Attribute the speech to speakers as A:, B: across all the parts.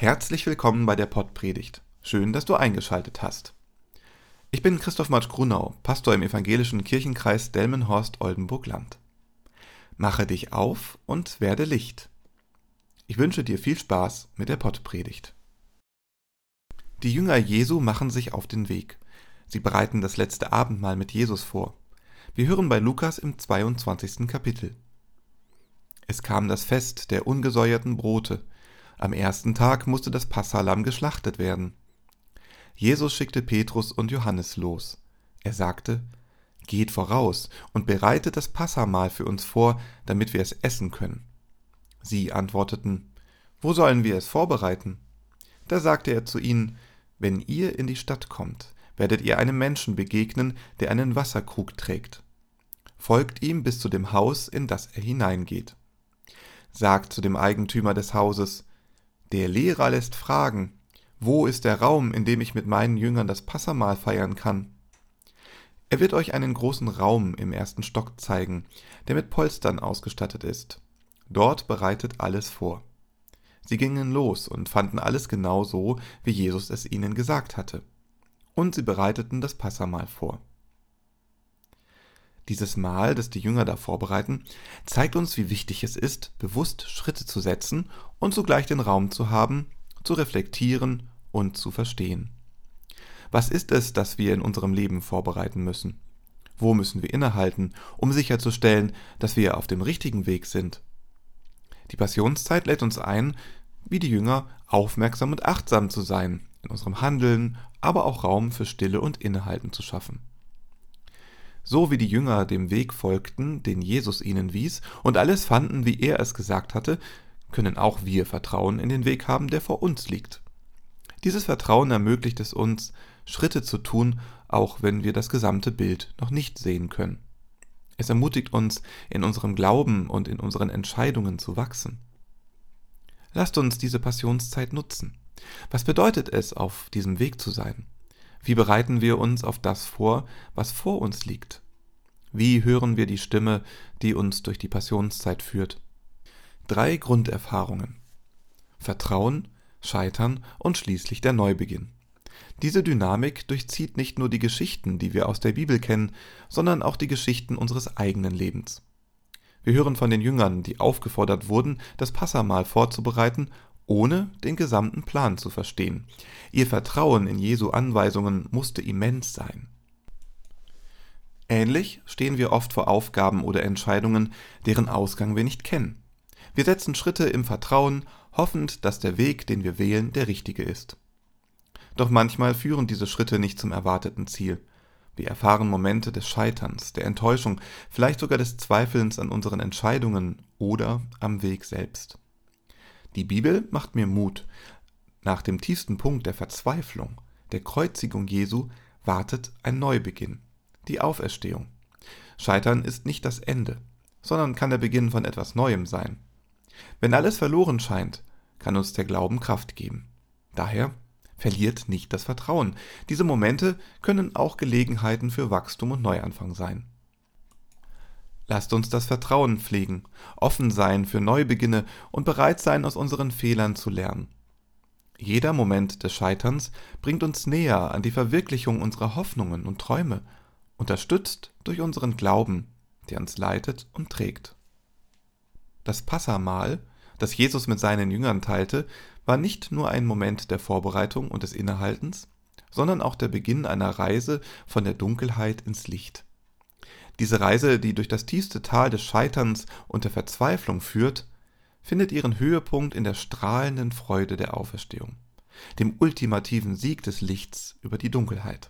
A: Herzlich willkommen bei der Pottpredigt. Schön, dass du eingeschaltet hast. Ich bin Christoph Matsch Grunau, Pastor im evangelischen Kirchenkreis Delmenhorst-Oldenburg-Land. Mache dich auf und werde Licht. Ich wünsche dir viel Spaß mit der Pottpredigt. Die Jünger Jesu machen sich auf den Weg. Sie bereiten das letzte Abendmahl mit Jesus vor. Wir hören bei Lukas im 22. Kapitel. Es kam das Fest der ungesäuerten Brote, am ersten Tag musste das Passalam geschlachtet werden. Jesus schickte Petrus und Johannes los. Er sagte, Geht voraus und bereitet das Passamahl für uns vor, damit wir es essen können. Sie antworteten, Wo sollen wir es vorbereiten? Da sagte er zu ihnen, Wenn ihr in die Stadt kommt, werdet ihr einem Menschen begegnen, der einen Wasserkrug trägt. Folgt ihm bis zu dem Haus, in das er hineingeht. Sagt zu dem Eigentümer des Hauses, der Lehrer lässt fragen, wo ist der Raum, in dem ich mit meinen Jüngern das Passamahl feiern kann? Er wird euch einen großen Raum im ersten Stock zeigen, der mit Polstern ausgestattet ist. Dort bereitet alles vor. Sie gingen los und fanden alles genau so, wie Jesus es ihnen gesagt hatte. Und sie bereiteten das Passamahl vor. Dieses Mahl, das die Jünger da vorbereiten, zeigt uns, wie wichtig es ist, bewusst Schritte zu setzen und zugleich den Raum zu haben, zu reflektieren und zu verstehen. Was ist es, das wir in unserem Leben vorbereiten müssen? Wo müssen wir innehalten, um sicherzustellen, dass wir auf dem richtigen Weg sind? Die Passionszeit lädt uns ein, wie die Jünger, aufmerksam und achtsam zu sein, in unserem Handeln, aber auch Raum für Stille und Innehalten zu schaffen. So wie die Jünger dem Weg folgten, den Jesus ihnen wies, und alles fanden, wie er es gesagt hatte, können auch wir Vertrauen in den Weg haben, der vor uns liegt. Dieses Vertrauen ermöglicht es uns, Schritte zu tun, auch wenn wir das gesamte Bild noch nicht sehen können. Es ermutigt uns, in unserem Glauben und in unseren Entscheidungen zu wachsen. Lasst uns diese Passionszeit nutzen. Was bedeutet es, auf diesem Weg zu sein? Wie bereiten wir uns auf das vor, was vor uns liegt? Wie hören wir die Stimme, die uns durch die Passionszeit führt? Drei Grunderfahrungen. Vertrauen, Scheitern und schließlich der Neubeginn. Diese Dynamik durchzieht nicht nur die Geschichten, die wir aus der Bibel kennen, sondern auch die Geschichten unseres eigenen Lebens. Wir hören von den Jüngern, die aufgefordert wurden, das Passamal vorzubereiten ohne den gesamten Plan zu verstehen. Ihr Vertrauen in Jesu Anweisungen musste immens sein. Ähnlich stehen wir oft vor Aufgaben oder Entscheidungen, deren Ausgang wir nicht kennen. Wir setzen Schritte im Vertrauen, hoffend, dass der Weg, den wir wählen, der richtige ist. Doch manchmal führen diese Schritte nicht zum erwarteten Ziel. Wir erfahren Momente des Scheiterns, der Enttäuschung, vielleicht sogar des Zweifelns an unseren Entscheidungen oder am Weg selbst. Die Bibel macht mir Mut. Nach dem tiefsten Punkt der Verzweiflung, der Kreuzigung Jesu, wartet ein Neubeginn, die Auferstehung. Scheitern ist nicht das Ende, sondern kann der Beginn von etwas Neuem sein. Wenn alles verloren scheint, kann uns der Glauben Kraft geben. Daher verliert nicht das Vertrauen. Diese Momente können auch Gelegenheiten für Wachstum und Neuanfang sein. Lasst uns das Vertrauen pflegen, offen sein für Neubeginne und bereit sein, aus unseren Fehlern zu lernen. Jeder Moment des Scheiterns bringt uns näher an die Verwirklichung unserer Hoffnungen und Träume, unterstützt durch unseren Glauben, der uns leitet und trägt. Das Passamahl, das Jesus mit seinen Jüngern teilte, war nicht nur ein Moment der Vorbereitung und des Innehaltens, sondern auch der Beginn einer Reise von der Dunkelheit ins Licht. Diese Reise, die durch das tiefste Tal des Scheiterns und der Verzweiflung führt, findet ihren Höhepunkt in der strahlenden Freude der Auferstehung, dem ultimativen Sieg des Lichts über die Dunkelheit.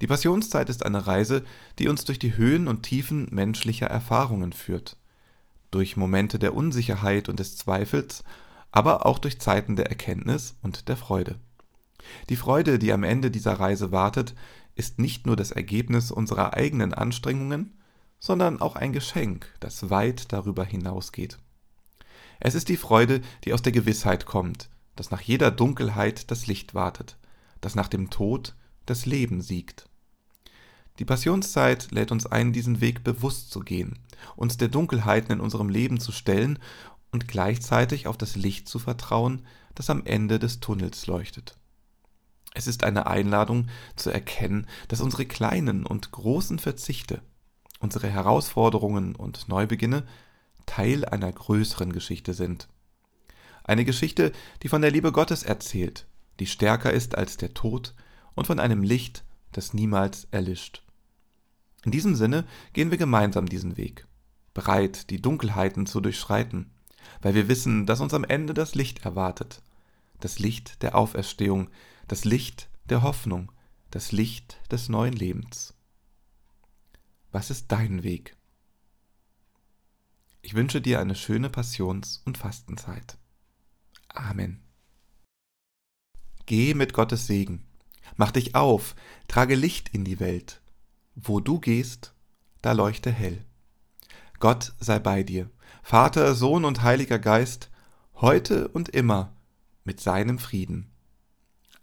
A: Die Passionszeit ist eine Reise, die uns durch die Höhen und Tiefen menschlicher Erfahrungen führt, durch Momente der Unsicherheit und des Zweifels, aber auch durch Zeiten der Erkenntnis und der Freude. Die Freude, die am Ende dieser Reise wartet, ist nicht nur das Ergebnis unserer eigenen Anstrengungen, sondern auch ein Geschenk, das weit darüber hinausgeht. Es ist die Freude, die aus der Gewissheit kommt, dass nach jeder Dunkelheit das Licht wartet, dass nach dem Tod das Leben siegt. Die Passionszeit lädt uns ein, diesen Weg bewusst zu gehen, uns der Dunkelheiten in unserem Leben zu stellen und gleichzeitig auf das Licht zu vertrauen, das am Ende des Tunnels leuchtet. Es ist eine Einladung zu erkennen, dass unsere kleinen und großen Verzichte, unsere Herausforderungen und Neubeginne Teil einer größeren Geschichte sind. Eine Geschichte, die von der Liebe Gottes erzählt, die stärker ist als der Tod und von einem Licht, das niemals erlischt. In diesem Sinne gehen wir gemeinsam diesen Weg, bereit, die Dunkelheiten zu durchschreiten, weil wir wissen, dass uns am Ende das Licht erwartet, das Licht der Auferstehung, das Licht der Hoffnung, das Licht des neuen Lebens. Was ist dein Weg? Ich wünsche dir eine schöne Passions- und Fastenzeit. Amen. Geh mit Gottes Segen. Mach dich auf, trage Licht in die Welt. Wo du gehst, da leuchte hell. Gott sei bei dir, Vater, Sohn und Heiliger Geist, heute und immer mit seinem Frieden.